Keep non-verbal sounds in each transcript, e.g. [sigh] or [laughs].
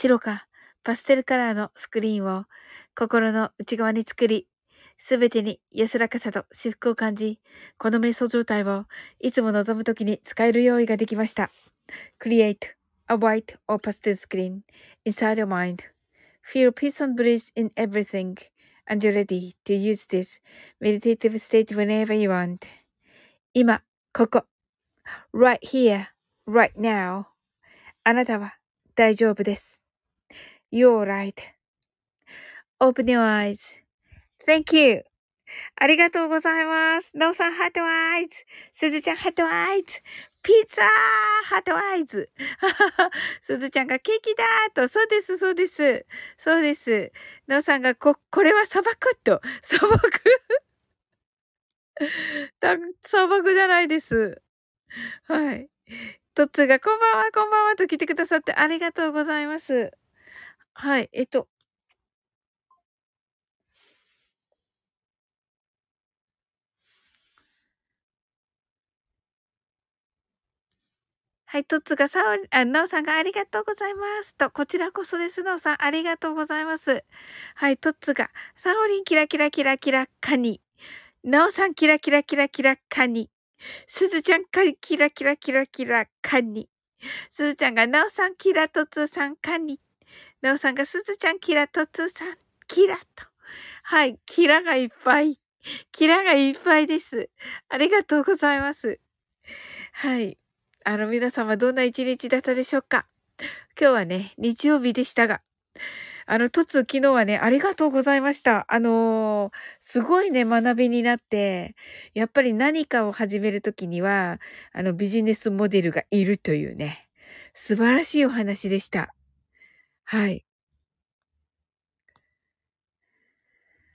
白かパステルカラーのスクリーンを心の内側に作り、すべてに安らかさと至福を感じ、この瞑想状態をいつも望むときに使える用意ができました。Create a white or pastel screen inside your mind.Feel peace and bliss in everything and you're ready to use this meditative state whenever you want. 今、ここ。right here, right now. あなたは大丈夫です。You're right. Open your eyes. Thank you. ありがとうございます。なおさん、 heart eyes。すずちゃん、 heart eyes。ピザー heart eyes。[laughs] すずちゃんがケーキだと。そうです、そうです。そうです。なおさんが、こ、これは砂漠と。砂漠 [laughs] た、砂漠じゃないです。はい。トッツーが、こんばんは、こんばんはと来てくださってありがとうございます。はい、えっと。はい、トッツがさお、あ、なおさんがありがとうございますと、こちらこそです、なおさん、ありがとうございます。はい、トッツが、サオリンキラキラキラキラカニ。なおさんキラキラキラキラカニ。すずちゃんカリキラキラキラキラカニ。すずちゃんがなおさんキラトツさんカニ。なおさんがすずちゃんキラトツさん、キラと。はい。キラがいっぱい。キラがいっぱいです。ありがとうございます。はい。あの、皆様どんな一日だったでしょうか？今日はね、日曜日でしたが、あの、とつ、昨日はね、ありがとうございました。あのー、すごいね、学びになって、やっぱり何かを始めるときには、あの、ビジネスモデルがいるというね、素晴らしいお話でした。はい。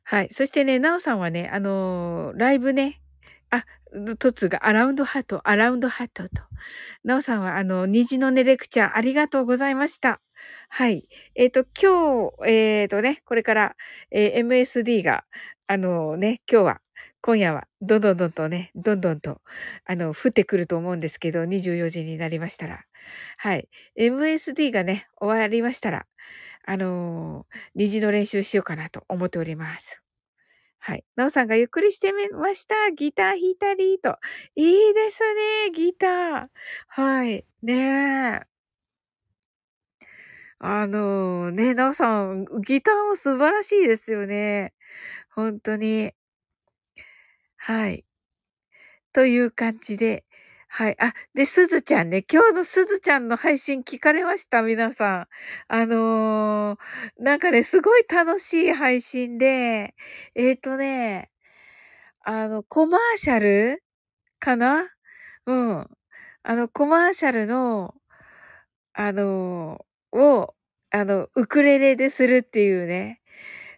はい。そしてね、なおさんはね、あのー、ライブね、あ、トツがアラウンドハート、アラウンドハートと。なおさんは、あの、虹のね、レクチャーありがとうございました。はい。えっ、ー、と、今日、えっ、ー、とね、これから、えー、MSD が、あのね、今日は、今夜は、どんどんどんとね、どんどんと、あの、降ってくると思うんですけど、24時になりましたら。はい。MSD がね、終わりましたら、あの虹の練習しようかなと思っております。はい。なおさんがゆっくりしてみました。ギター弾いたりと。いいですね、ギター。はい。ねえ。あのね、なおさん、ギターも素晴らしいですよね。本当に。はい。という感じで、はい。あ、で、すずちゃんね。今日のすずちゃんの配信聞かれました皆さん。あのー、なんかね、すごい楽しい配信で、えっ、ー、とね、あの、コマーシャルかな？うん。あの、コマーシャルの、あのー、を、あの、ウクレレでするっていうね。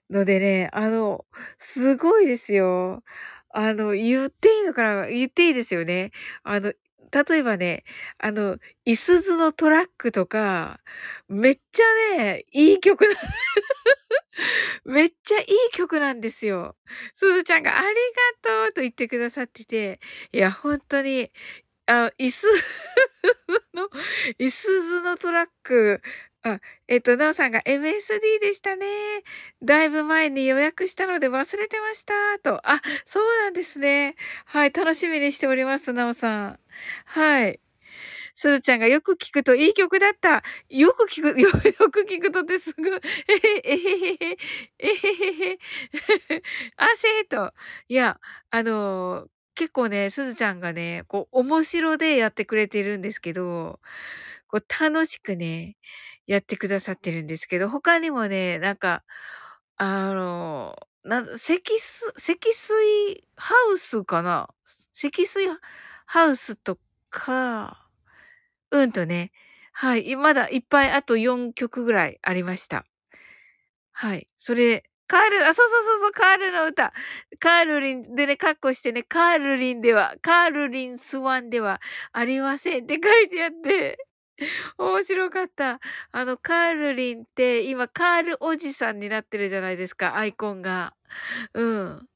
のでね、あの、すごいですよ。あの、言っていいのかな？言っていいですよね。あの、例えばね、あの、いすずのトラックとか、めっちゃね、いい曲な、[laughs] めっちゃいい曲なんですよ。すずちゃんがありがとうと言ってくださってて、いや、本当に、あ、いすの、いすずのトラック、あ、えっと、なおさんが MSD でしたね。だいぶ前に予約したので忘れてました。と。あ、そうなんですね。はい、楽しみにしております、なおさん。はい。すずちゃんがよく聞くといい曲だった。よく聞く、よ [laughs] よく聞くとってすぐ、えへえへへへ、えへへへ、あせーと。いや、あのー、結構ね、すずちゃんがね、こう、面白でやってくれてるんですけど、こう、楽しくね、やってくださってるんですけど、他にもね、なんか、あの、な、積水、積水ハウスかな？積水ハウスとか、うんとね、はい、まだいっぱいあと4曲ぐらいありました。はい。それ、カール、あ、そうそうそうそう、カールの歌。カールリンでね、カッコしてね、カールリンでは、カールリンスワンではありませんって書いてあって、[laughs] 面白かった。あの、カールリンって今カールおじさんになってるじゃないですか、アイコンが。うん。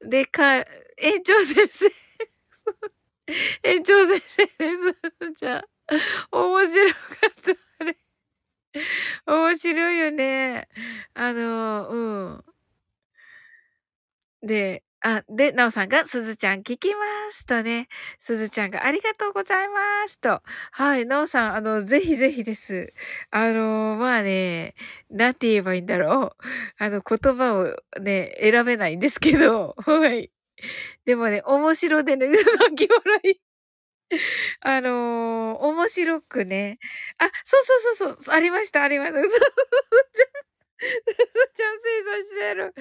で、か、園長先生 [laughs] 園長先生です。[laughs] じゃあ、面白かった。あれ。面白いよね。あの、うん。で、あ、で、なおさんが、すずちゃん聞きますとね、すずちゃんがありがとうございますと。はい、なおさん、あの、ぜひぜひです。あの、まあね、なんて言えばいいんだろう。あの、言葉をね、選べないんですけど、はい。でもね、面白でね、泣き笑い。あのー、面白くね。あ、そうそうそうそう、ありました、ありました。[laughs] す [laughs] ずちゃん星座してる。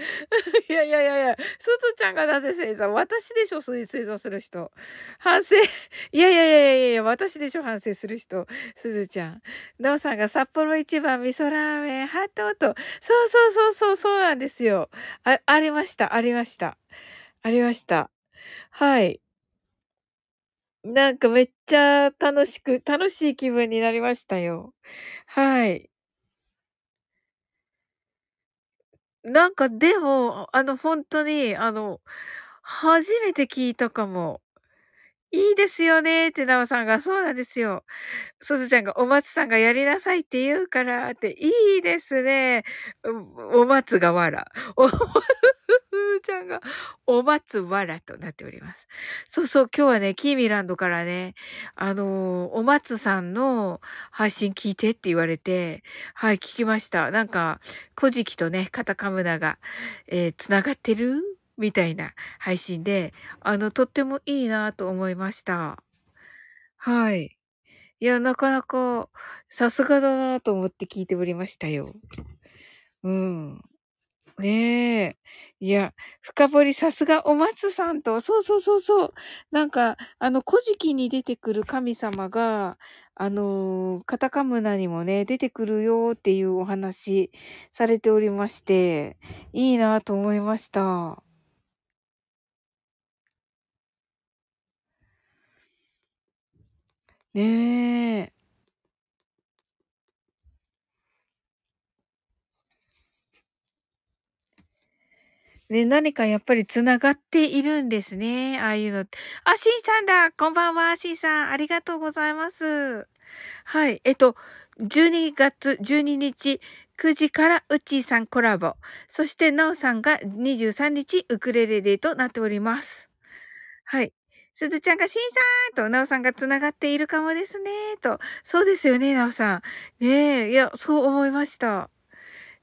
いやいやいやいや、すずちゃんがなぜ星座私でしょ、そういう星座する人。反省。[laughs] いやいやいやいやいや、私でしょ、反省する人。すずちゃん。なおさんが札幌一番味噌ラーメン、ハートと。そうそうそうそう、そうなんですよ。あ、ありました、ありました。ありました。はい。なんかめっちゃ楽しく、楽しい気分になりましたよ。はい。なんかでも、あの、本当に、あの、初めて聞いたかも。いいですよねってなおさんが、そうなんですよ。すずちゃんがお松さんがやりなさいって言うからって、いいですね。お松がわら。[laughs] ずちゃんが、お松わらとなっております。そうそう、今日はね、キーミランドからね、あのー、お松さんの配信聞いてって言われて、はい、聞きました。なんか、古事記とね、カタカムナが、えー、繋がってる？みたいな配信で、あの、とってもいいなと思いました。はい。いや、なかなか、さすがだなと思って聞いておりましたよ。うん。ねえ。いや、深掘りさすがお松さんと、そうそうそうそう。なんか、あの、古事記に出てくる神様が、あのカタカムナにもね、出てくるよっていうお話されておりまして、いいなと思いました。ねえ。ね、何かやっぱり繋がっているんですね。ああいうのって。あ、シンさんだこんばんは、シンさん。ありがとうございます。はい。えっと、12月12日、9時からうちーさんコラボ。そして、なおさんが23日、ウクレレデーとなっております。はい。すずちゃんがシンさんと、なおさんが繋がっているかもですね、と。そうですよね、なおさん。ねえ、いや、そう思いました。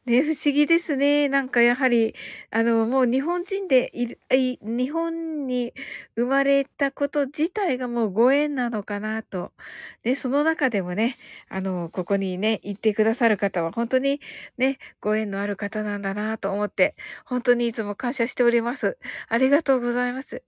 ね、不思議ですね。なんかやはり、あの、もう日本人でい、い日本に生まれたこと自体がもうご縁なのかなと。で、その中でもね、あの、ここにね、行ってくださる方は本当にね、ご縁のある方なんだなと思って、本当にいつも感謝しております。ありがとうございます。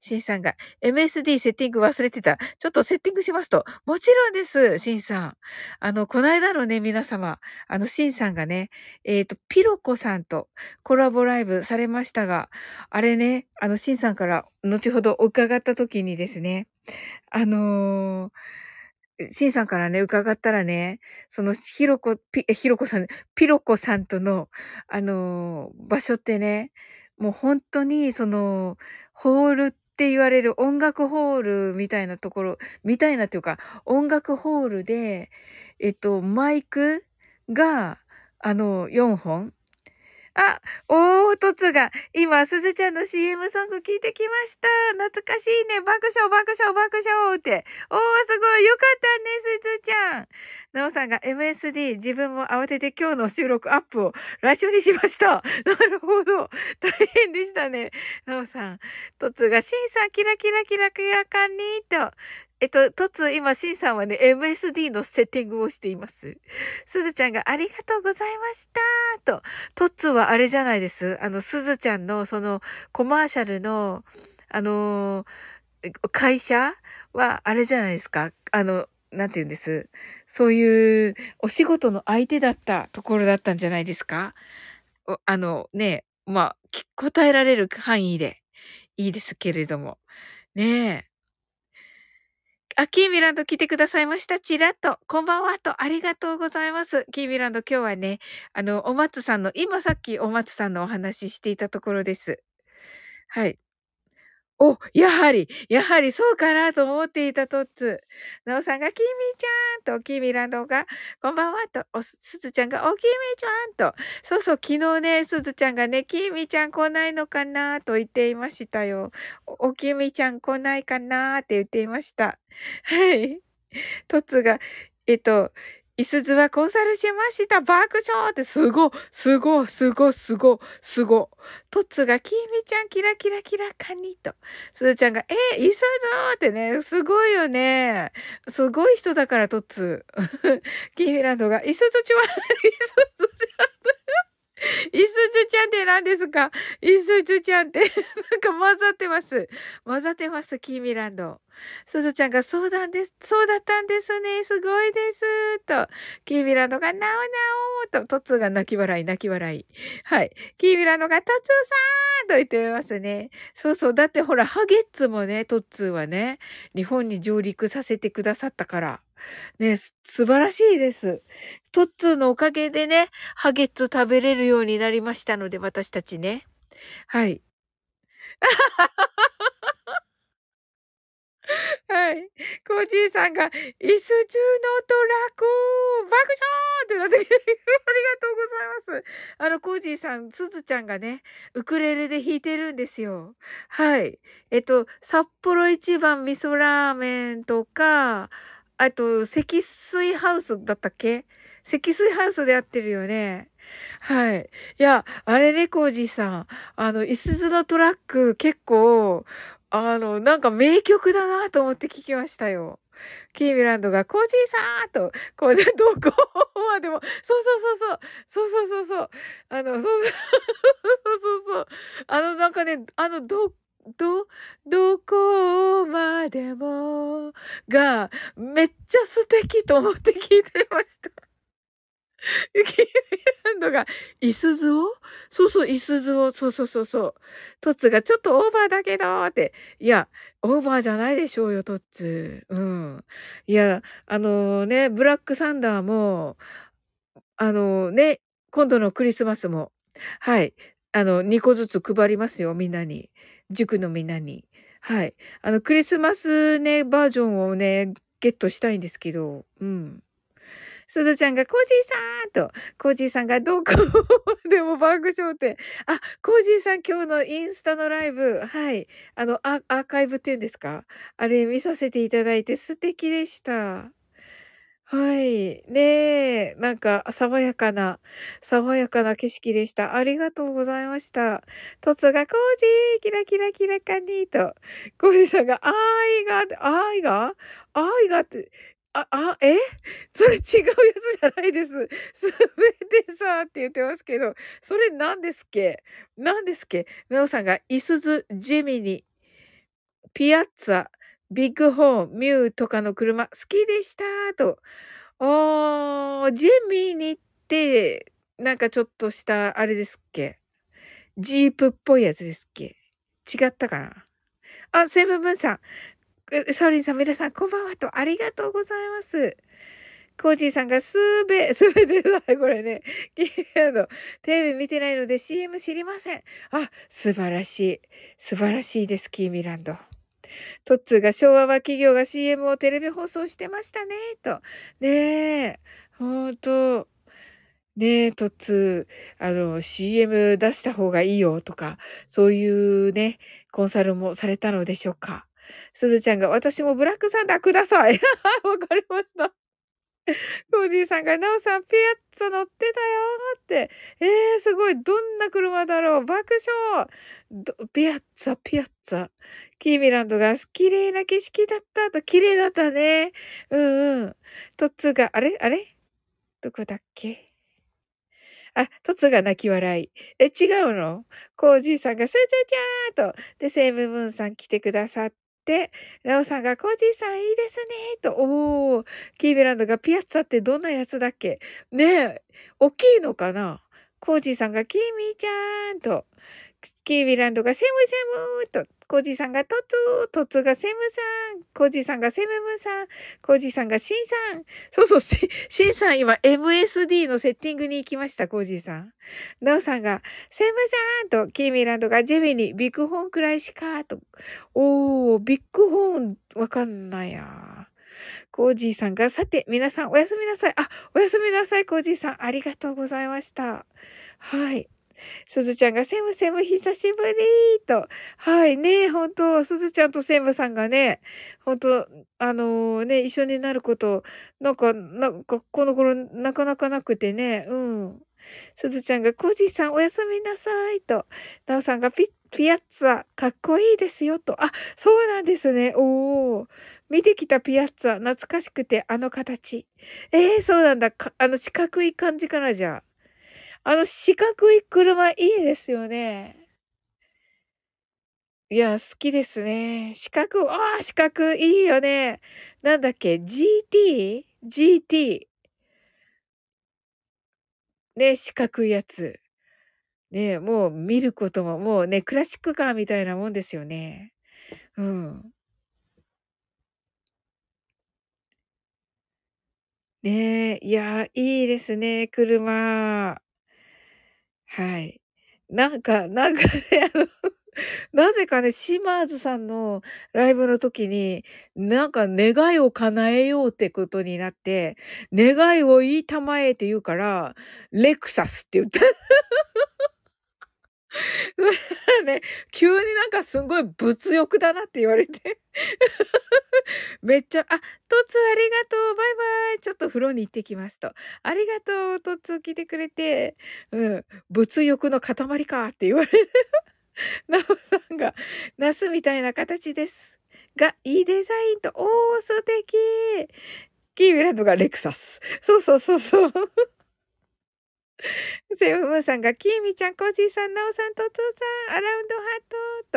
シンさんが、MSD セッティング忘れてた。ちょっとセッティングしますと。もちろんです、シンさん。あの、この間のね、皆様、あの、シンさんがね、えっ、ー、と、ピロコさんとコラボライブされましたが、あれね、あの、シンさんから後ほど伺った時にですね、あのーシンさんからね、伺ったらね、その、ひろこ、ピ、ひろこさん、ピロコさんとの、あのー、場所ってね、もう本当に、その、ホールって言われる音楽ホールみたいなところ、みたいなっていうか、音楽ホールで、えっと、マイクが、あの、4本あ、おー、とつが、今、すずちゃんの CM ソング聞いてきました。懐かしいね。爆笑、爆笑、爆笑って。おー、すごい。よかったね、すずちゃん。なおさんが MSD、自分も慌てて今日の収録アップを来週にしました。なるほど。大変でしたね。なおさん。とつが、しんさん、キラキラキラキラカニーと。えっと、とつ、今、しんさんはね、MSD のセッティングをしています。すずちゃんがありがとうございましたと。とつはあれじゃないです。あの、すずちゃんのそのコマーシャルの、あのー、会社はあれじゃないですか。あの、なんて言うんです。そういうお仕事の相手だったところだったんじゃないですかあのね、まあ、答えられる範囲でいいですけれども。ねえ。あ、キーミランド来てくださいました。ちらっと。こんばんはと。ありがとうございます。キーミランド今日はね、あの、お松さんの、今さっきお松さんのお話ししていたところです。はい。お、やはり、やはりそうかなと思っていたトッツ。なおさんが、キミちゃんと、キミランドが、こんばんはと、お、すずちゃんが、お、キミちゃんと。そうそう、昨日ね、すずちゃんがね、キミちゃん来ないのかなと言っていましたよ。お、おキミちゃん来ないかなって言っていました。はい。トッツが、えっと、いすずはコンサルしました。爆笑ってすご、すご、すご、すご、すご。トッツが、きみちゃんキラキラキラカニと。すずちゃんが、え、いすずってね、すごいよね。すごい人だから、トッツ。[laughs] キミランドが、いすずちは、いすずちゃん。いすずちゃんって何ですか？いすずちゃんって、[laughs] なんか混ざってます。混ざってます、キーミランド。すずちゃんが、そうなんです。そうだったんですね。すごいです。と。キービランドが、なおなおと、トツーが泣き笑い、泣き笑い。はい。キービランドが、トツーさんと言ってますね。そうそう。だってほら、ハゲッツもね、トッツーはね、日本に上陸させてくださったから。ね、素晴らしいです。トッツーのおかげでね、ハゲッツ食べれるようになりましたので、私たちね。はい。[laughs] はい。コージーさんが、椅子中のトラック爆笑ってなってきて、[laughs] ありがとうございます。あの、コージーさん、すずちゃんがね、ウクレレで弾いてるんですよ。はい。えっと、札幌一番味噌ラーメンとか、あと、積水ハウスだったっけ？積水ハウスでやってるよね。はい。いや、あれね、コージーさん。あの、いすずのトラック結構、あの、なんか名曲だなと思って聞きましたよ。キーミランドが、コージーさーと、こう、どこまでも、そうそうそうそう、そうそうそうそう、あの、そうそう、そうそうそう、あの、なんかね、あの、ど、ど、どこまでも、が、めっちゃ素敵と思って聞いてました。キーランドが、イスズを？そうそう、イスズを、そうそうそうそう。トッツがちょっとオーバーだけどって。いや、オーバーじゃないでしょうよ、トッツ。うん。いや、あのね、ブラックサンダーも、あのね、今度のクリスマスも、はい。あの、2個ずつ配りますよ、みんなに。塾のみんなに。はい。あの、クリスマスね、バージョンをね、ゲットしたいんですけど、うん。すずちゃんが、コージーさんと、コージーさんがどこ [laughs] でも爆笑って。あ、コージーさん今日のインスタのライブ、はい。あの、アーカイブっていうんですか？あれ見させていただいて素敵でした。はい。ねえ、なんか爽やかな、爽やかな景色でした。ありがとうございました。トツがコージー、キラキラキラカニーと、コージーさんが、あーいが、あーいが？あーいがって、あ、あ、え？[laughs] それ違うやつじゃないです。[laughs] すべてさって言ってますけど、それ何ですっけ？何ですっけ？なおさんが、いすず、ジェミニ、ピアッツァ、ビッグホーン、ミューとかの車、好きでしたと。あー、ジェミニって、なんかちょっとした、あれですっけジープっぽいやつですっけ違ったかなあ、セブンブンさん。サオリンさん、皆さん、こんばんはと、ありがとうございます。コージーさんがすべ、[laughs] すべてだ、これね。あの、テレビ見てないので CM 知りません。あ、素晴らしい。素晴らしいです、キーミランド。トッツーが昭和は企業が CM をテレビ放送してましたね、と。ねえ、ほんと。ねえ、トッツー、あの、CM 出した方がいいよとか、そういうね、コンサルもされたのでしょうか。すずちゃんが、私もブラックサンダーください。[laughs] わかりました。コージーさんが、なおさん、ピアッツァ乗ってたよって。えー、すごい。どんな車だろう爆笑ピアッツァ、ピアッツァ。キーミランドが、綺麗な景色だったと。綺麗だったね。うんうん。トツが、あれ？あれ？どこだっけ？あ、トツが泣き笑い。え、違うの？コージーさんが、スーチューちゃーと。で、セイムムーンさん来てくださって、ラオさんがコージーさんいいですね、と、おー、キーベランドがピアッツァってどんなやつだっけ？ねえ、大きいのかな？コージーさんがキーミーちゃーんと、キービランドがセムセムーと、コージーさんがトツトツがセムさん、コージーさんがセムムさん、コージーさんがシンさん。そうそう、シンさん今 MSD のセッティングに行きました、コージーさん。ナオさんがセムさんと、キーミランドがジェミにビッグホーンくらいしか、と。おー、ビッグホーンわかんないや。コージーさんが、さて、皆さんおやすみなさい。あ、おやすみなさい、コージーさん。ありがとうございました。はい。[laughs] すずちゃんがセムセム久しぶりと。はいね、本当すずちゃんとセムさんがね、本当あのー、ね、一緒になること、なんか、なんか、この頃なかなかなくてね、うん。すずちゃんがコージさんおやすみなさいと。なおさんがピピアッツァかっこいいですよと。あ、そうなんですね。おー。見てきたピアッツァ懐かしくてあの形。えー、そうなんだ。あの四角い感じからじゃあ。の四角い車いいですよね。いや、好きですね。四角、ああ、四角いいよね。なんだっけ、GT?GT。ね、四角いやつ。ね、もう見ることも、もうね、クラシックカーみたいなもんですよね。うん。ねえ、いや、いいですね、車。はい。なんかなんかね、あの、[laughs] なぜかね、シマーズさんのライブの時に、なんか願いを叶えようってことになって、願いを言いたまえって言うから、レクサスって言った。[laughs] ね、急になんかすごい物欲だなって言われて。[laughs] めっちゃ、あ、トツありがとう、バイバイ。ちょっと風呂に行ってきますと。ありがとう、トツ来てくれて。うん、物欲の塊かって言われて。[laughs] なおさんが、ナスみたいな形です。が、いいデザインと、おー、素敵キーミランドがレクサス。そうそうそうそう。[laughs] セブムンさんが、キーミちゃん、コージーさん、ナオさん、トツーさん、アラウンドハ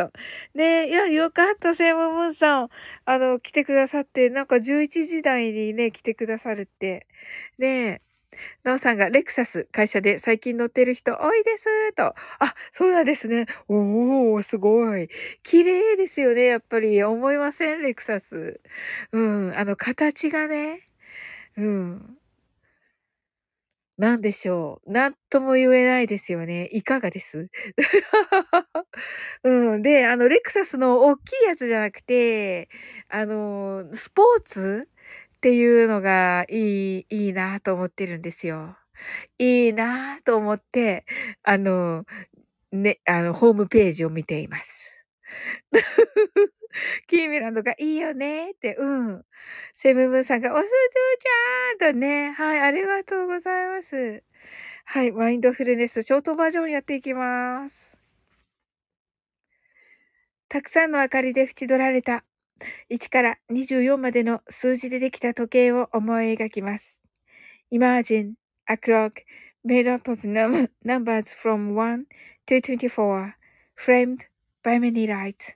ートと。ねいや、よかった、セブムンさん。あの、来てくださって、なんか11時台にね、来てくださるって。ねえ。なおさんが、レクサス、会社で最近乗ってる人多いです、と。あ、そうなんですね。おー、すごい。綺麗ですよね、やっぱり。思いませんレクサス。うん、あの、形がね。うん。なんでしょう。なんとも言えないですよね。いかがです？[laughs] うん。で、あの、レクサスの大きいやつじゃなくて、あの、スポーツっていうのがいい、いいなと思ってるんですよ。いいなと思って、あの、ね、あの、ホームページを見ています。[laughs] キーミランドがいいよねって、うん。セブンブンさんが、おすずちゃんとね、はい、ありがとうございます。はい、マインドフルネスショートバージョンやっていきます。たくさんの明かりで縁取られた1から24までの数字でできた時計を思い描きます。Imagine a clock made up of num numbers from 1 to 24 framed by many lights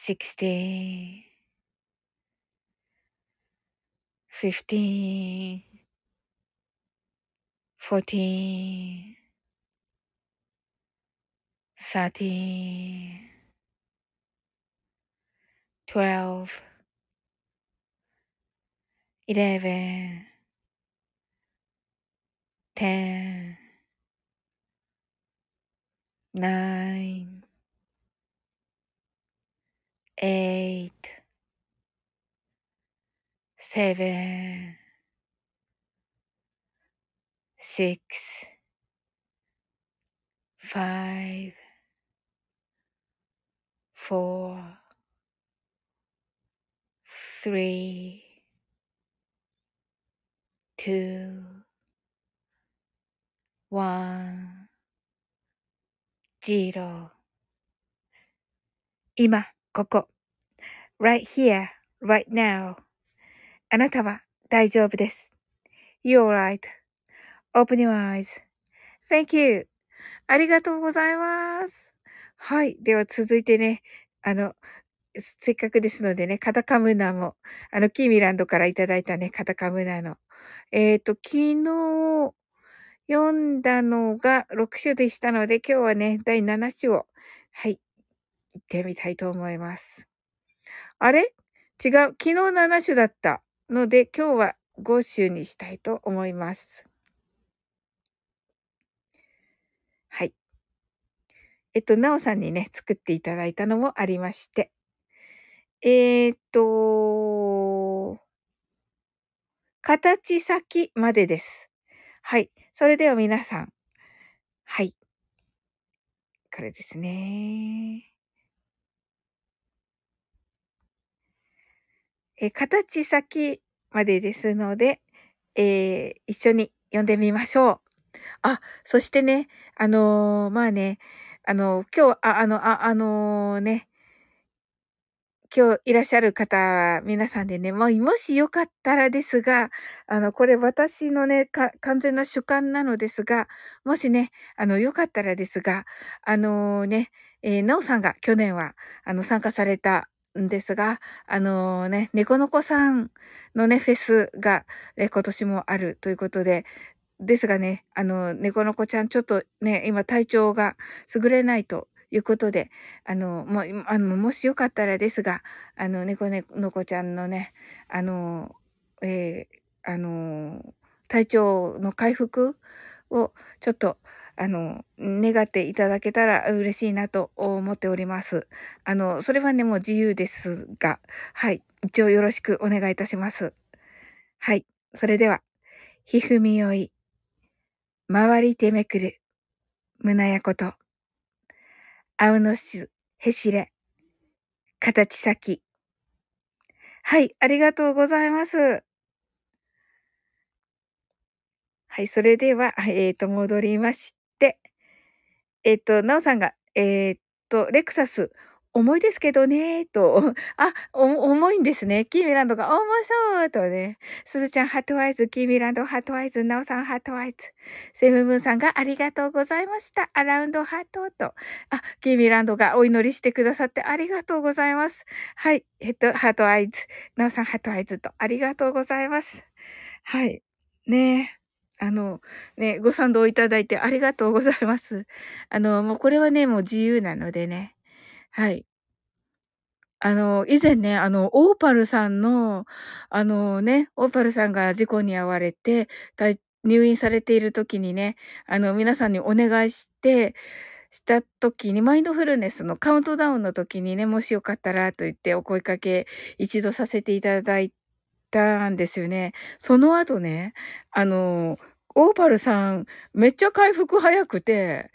16 15 14 13 12 11 10 9 8 7 6 5 4 3 two, one, zero 今、ここ。right here, right now. あなたは大丈夫です。You're right.Open your eyes.Thank you. ありがとうございます。はい。では続いてね、あの、せっかくですのでね、カタカムナも、あの、キーミランドからいただいたね、カタカムナのえっと、昨日読んだのが6種でしたので、今日はね、第7種を、はい、行ってみたいと思います。あれ？違う。昨日7種だったので、今日は5種にしたいと思います。はい。えっと、なおさんにね、作っていただいたのもありまして。えー、っと、形先までです。はい。それでは皆さん。はい。からですね。え、形先までですので、えー、一緒に読んでみましょう。あ、そしてね、あの、まあね、あの、今日、ああの、ああのね今日いらっしゃる方、皆さんでね、もうもしよかったらですが、あの、これ私のね、完全な主観なのですが、もしね、あの、よかったらですが、あのね、えー、なおさんが去年は、あの、参加されたんですが、あのね、猫の子さんのね、フェスが、え今年もあるということで、ですがね、あの、猫の子ちゃんちょっとね、今体調が優れないということで、あの、もあの、もしよかったらですが、あの、猫の子ちゃんのね、あの、えー、あの、体調の回復をちょっと、あの、願っていただけたら嬉しいなと思っております。あの、それはね、もう自由ですが、はい。一応よろしくお願いいたします。はい。それでは、ひふみよい。回りてめくる、胸やこと、青の巣、へしれ、形先。はい、ありがとうございます。はい、それでは、えっ、ー、と、戻りまして、えっ、と、なおさんが、えっ、と、レクサス、重いですけどね、と。あ、重いんですね。キーミランドが重そうとね。すずちゃん、 heart eyes、キーミランド、 heart eyes、ナオさん、 heart eyes。セムムーンさんがありがとうございました。 around heart と。あ、キーミランドがお祈りしてくださってありがとうございます。はい。えっと、 heart eyes、ナオさん、 heart eyes と。ありがとうございます。はい。ねえ。あの、ね、ご賛同いただいてありがとうございます。[laughs] あの、もうこれはね、もう自由なのでね。はい。あの、以前ね、あの、オーパルさんの、あのね、オーパルさんが事故に遭われて、入院されている時にね、あの、皆さんにお願いして、した時に、マインドフルネスのカウントダウンの時にね、もしよかったらと言ってお声かけ一度させていただいたんですよね。その後ね、あの、オーパルさん、めっちゃ回復早くて、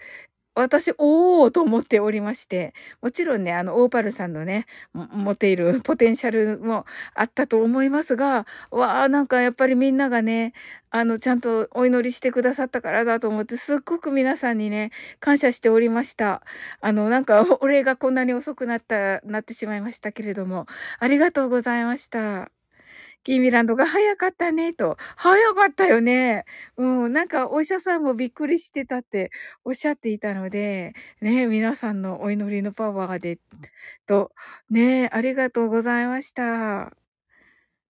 私、おおと思っておりまして、もちろんね、あの、オーパルさんのね、持っている [laughs] ポテンシャルもあったと思いますが、わあ、なんかやっぱりみんながね、あの、ちゃんとお祈りしてくださったからだと思って、すっごく皆さんにね、感謝しておりました。あの、なんか、お礼がこんなに遅くなった、なってしまいましたけれども、ありがとうございました。キーミランドが早かったね、と。早かったよね。うん、なんかお医者さんもびっくりしてたっておっしゃっていたので、ね、皆さんのお祈りのパワーで、と、ね、ありがとうございました。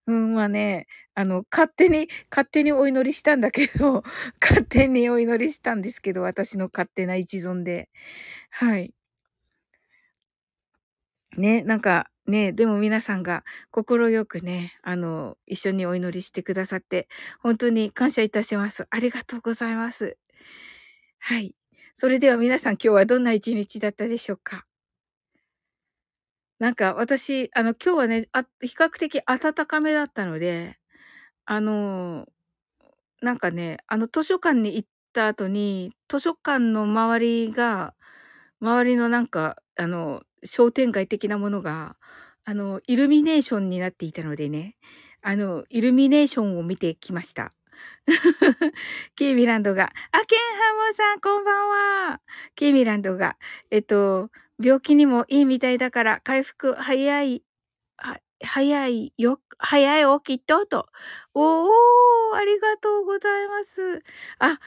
うん、まあね、あの、勝手に、勝手にお祈りしたんだけど、[laughs] 勝手にお祈りしたんですけど、私の勝手な一存で。はい。ね、なんか、ね、でも皆さんが心よくね、あの、一緒にお祈りしてくださって、本当に感謝いたします。ありがとうございます。はい。それでは皆さん今日はどんな一日だったでしょうか？なんか私、あの、今日はね、あ比較的暖かめだったので、あの、なんかね、あの図書館に行った後に、図書館の周りが、周りのなんか、あの、商店街的なものが、あの、イルミネーションになっていたのでね、あの、イルミネーションを見てきました。[laughs] ケイミランドが、あ、ケンハモさん、こんばんは。ケイミランドが、えっと、病気にもいいみたいだから、回復早い、は早いよ、早いよ、きっと、と。おー、ありがとうございます。あ、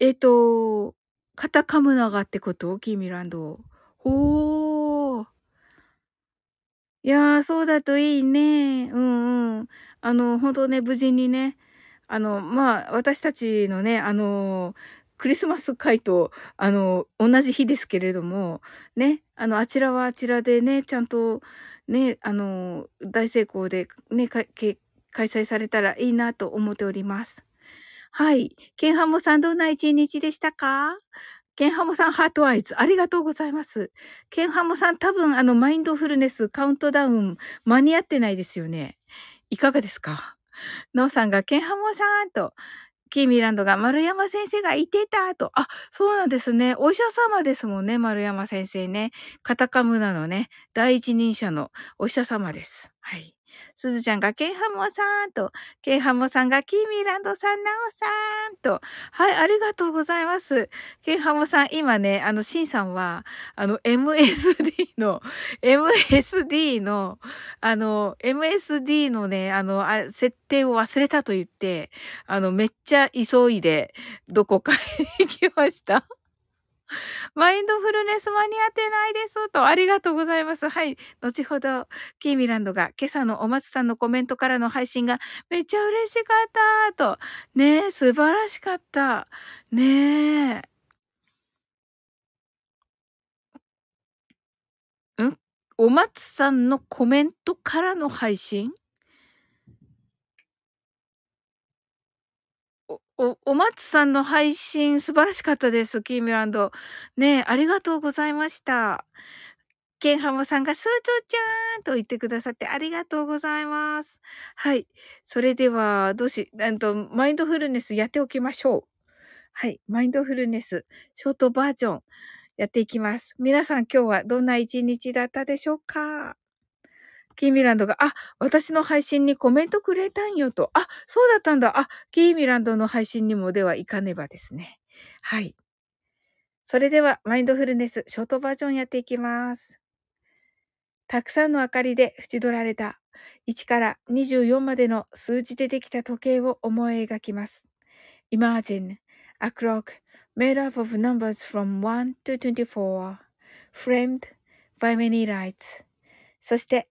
えっと、カタカムナガってこと？キーミランド。おー。いやー、そうだといいね。うんうん。あの、本当ね、無事にね、あの、まあ、私たちのね、あの、クリスマス会と、あの、同じ日ですけれども、ね、あの、あちらはあちらでね、ちゃんと、ね、あの、大成功でね、開催されたらいいなと思っております。はい。ケンハモさん、どんな一日でしたか？ケンハモさんハートアイズ、ありがとうございます。ケンハモさん、多分あの、マインドフルネスカウントダウン間に合ってないですよね。いかがですか？なおさんがケンハモさんと、キーミランドが丸山先生がいてたと。あ、そうなんですね。お医者様ですもんね、丸山先生ね。カタカムナのね、第一人者のお医者様です。はい。すずちゃんがケンハモさんと、ケンハモさんがキーミランドさん、ナオさんと、はい、ありがとうございます。ケンハモさん、今ね、あの、シンさんは、あの、MSD の、MSD の、あの、MSD のね、あの、あ設定を忘れたと言って、あの、めっちゃ急いで、どこかへ行きました。[laughs] マインドフルネス間に合ってないですと、ありがとうございます。はい。後ほど、キーミランドが今朝のお松さんのコメントからの配信がめっちゃ嬉しかったと。ねえ、素晴らしかった。ねえ。お松さんのコメントからの配信？お、お松さんの配信素晴らしかったです。キーミランド。ねありがとうございました。ケンハムさんがスーツーちゃんと言ってくださってありがとうございます。はい。それでは、どうし、なんと、マインドフルネスやっておきましょう。はい。マインドフルネス、ショートバージョン、やっていきます。皆さん今日はどんな一日だったでしょうか？キーミランドが、あ、私の配信にコメントくれたんよと。あ、そうだったんだ。あ、キーミランドの配信にもではいかねばですね。はい。それでは、マインドフルネス、ショートバージョンやっていきます。たくさんの明かりで縁取られた1から24までの数字でできた時計を思い描きます。Imagine a clock made up of numbers from 1 to 24, framed by many lights. そして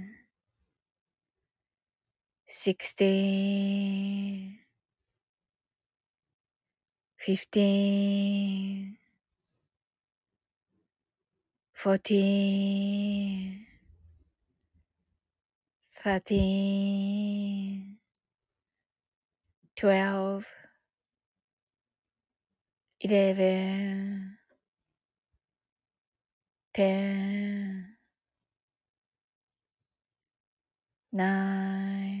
sixteen, fifteen, fourteen, thirteen, twelve, eleven, ten, nine,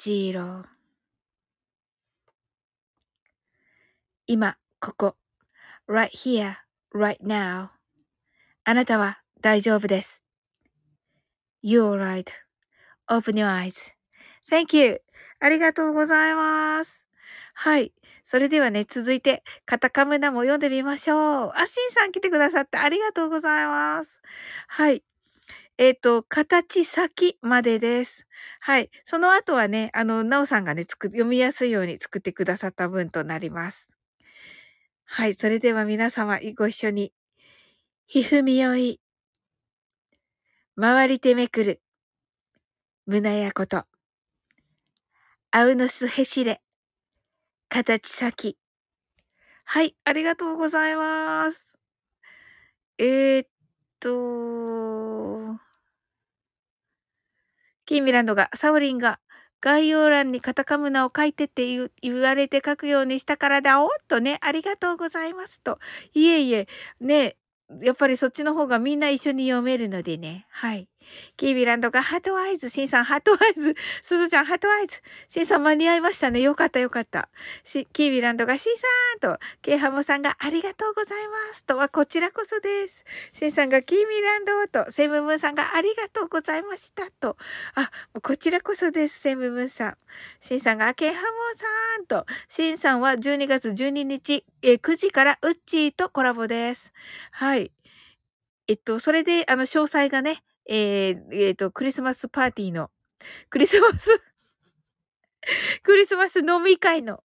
zero 今、ここ。right here, right now. あなたは大丈夫です。You're right.Open your eyes.Thank you. ありがとうございます。はい。それではね、続いて、カタカムナも読んでみましょう。あ、シンさん来てくださってありがとうございます。はい。えっ、ー、と、形先までです。はい。その後はね、あの、なおさんがね、読みやすいように作ってくださった文となります。はい。それでは皆様ご一緒に。ひふみよい。回りてめくる。胸やこと。あうのすへしれ。形先。はい。ありがとうございます。えー、っと、キーミランドが、サオリンが、概要欄にカタカムナを書いてって言われて書くようにしたからだおっとね、ありがとうございますと。いえいえ、ね、やっぱりそっちの方がみんな一緒に読めるのでね。はい。キービランドが heart eyes。シンさん heart eyes。すずちゃん heart eyes。シンさん間に合いましたね。よかったよかった。キービランドがシンさんと、ケイハモさんがありがとうございますとはこちらこそです。シンさんがキービランドと、セムムーンさんがありがとうございましたと。あ、こちらこそです。セムムーンさん。シンさんがケイハモさんと、シンさんは12月12日、え9時からウッチーとコラボです。はい。えっと、それで、あの、詳細がね、えー、えっ、ー、と、クリスマスパーティーの、クリスマス [laughs] クリスマス飲み会の、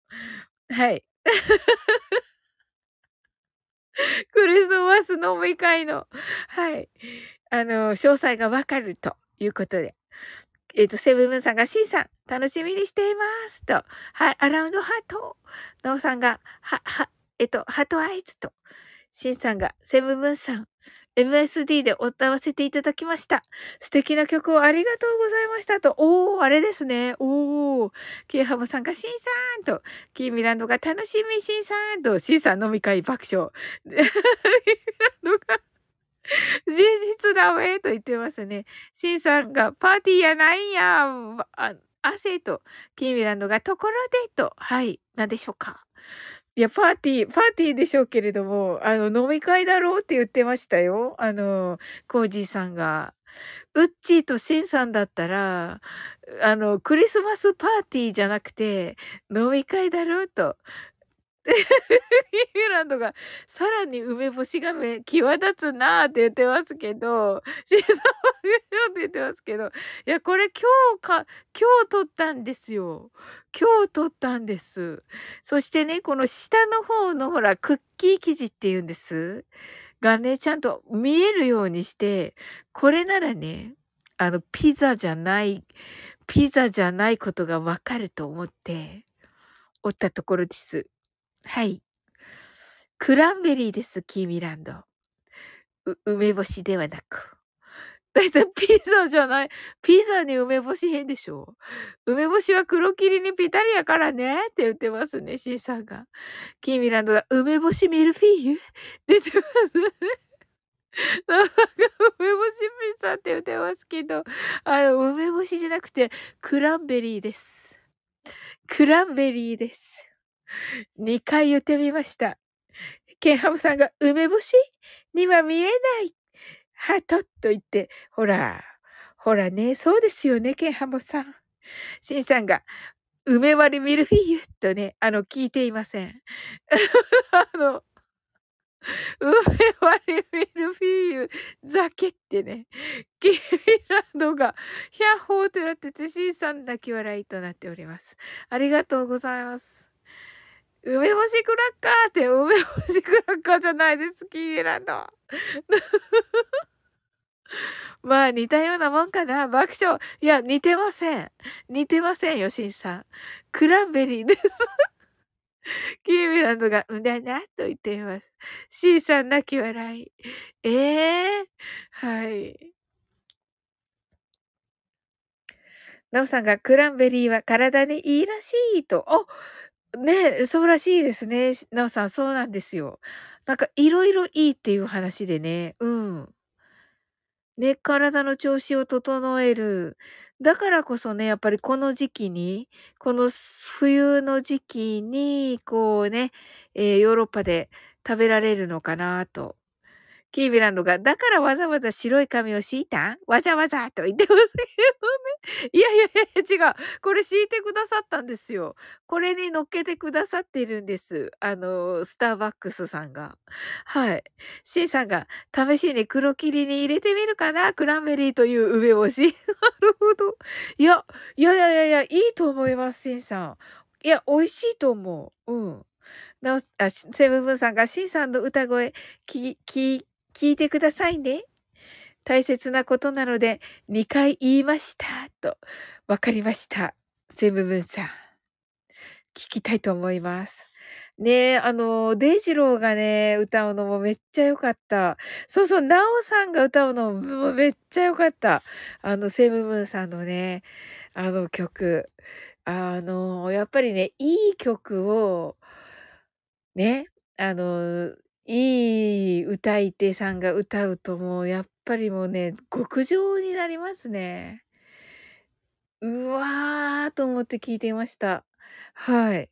はい。[laughs] クリスマス飲み会の、はい。あの、詳細がわかるということで。えっ、ー、と、セブンブンさんが C さん、楽しみにしています。と、はい、アラウンドハート。ノーさんが、は、は、えっ、ー、と、ハートアイズと、シンさんが、セブンブンさん、MSD で歌わせていただきました。素敵な曲をありがとうございましたと。おー、あれですね。おー。ケイハムさんがシンさんと、キーミランドが楽しみシンさんと、シンさん飲み会爆笑。キーミランドが事実だべと言ってますね。シンさんがパーティーやないんや。汗と、キーミランドがところでと。はい。何でしょうか。いや、パーティー、パーティーでしょうけれども、あの、飲み会だろうって言ってましたよ。あの、コージーさんが。ウッチーとシンさんだったら、あの、クリスマスパーティーじゃなくて、飲み会だろうと。ニューランドが、さらに梅干しがめ、際立つなーって言ってますけど、[laughs] シーサーって言ってますけど、いや、これ今日か、今日撮ったんですよ。今日撮ったんです。そしてね、この下の方のほら、クッキー生地って言うんです。がね、ちゃんと見えるようにして、これならね、あの、ピザじゃない、ピザじゃないことがわかると思って、折ったところです。はい。クランベリーです、キーミランド。梅干しではなく。[laughs] だいたいピザじゃない。ピザに梅干し変でしょ梅干しは黒切りにぴったりやからねって言ってますね、シーさんが。キーミランドが梅干しミルフィーユ？[laughs] 出てますね。[laughs] 梅干しピザって言ってますけど、あの、梅干しじゃなくて、クランベリーです。クランベリーです。[laughs] 2回言ってみました。ケンハムさんが梅干しには見えない。はとっと言って、ほら、ほらね、そうですよね、ケンハムさん。シンさんが、梅割りミルフィーユとね、あの、聞いていません。[laughs] あの、梅割りミルフィーユ酒ってね、キーランドが、ヒャッホーってなってて、シンさん泣き笑いとなっております。ありがとうございます。梅干しクラッカーって梅干しクラッカーじゃないです、キーランド。[laughs] まあ似たようなもんかな。爆笑。いや、似てません。似てませんよ、シンさん。クランベリーです。[laughs] キーミランドが、うんだな、と言っています。シーさん泣き笑い。ええー、はい。ナオさんがクランベリーは体にいいらしいと。おね、そうらしいですね。なおさん、そうなんですよ。なんかいろいろいいっていう話でね。うん。ね、体の調子を整える。だからこそね、やっぱりこの時期に、この冬の時期に、こうね、えー、ヨーロッパで食べられるのかなとキービランドが、だからわざわざ白い紙を敷いたわざわざと言ってますけどね。[laughs] いやいやいや、違う。これ敷いてくださったんですよ。これに乗っけてくださってるんです。あの、スターバックスさんが。はい。シンさんが、試しに黒霧に入れてみるかな？クランベリーという梅干し。[laughs] なるほど。いや、いやいやいやい、いと思います、シンさん。いや、美味しいと思う。うん。なお、あ、セブンブンさんが、シンさんの歌声、き、き、聞いてくださいね。大切なことなので2回言いました。と、わかりました。セブブンさん。聞きたいと思います。ねえ、あの、デイジローがね、歌うのもめっちゃ良かった。そうそう、ナオさんが歌うのもめっちゃ良かった。あの、セムムーンさんのね、あの曲。あの、やっぱりね、いい曲を、ね、あの、いい歌い手さんが歌うともうやっぱりもうね、極上になりますね。うわーと思って聞いていました。はい。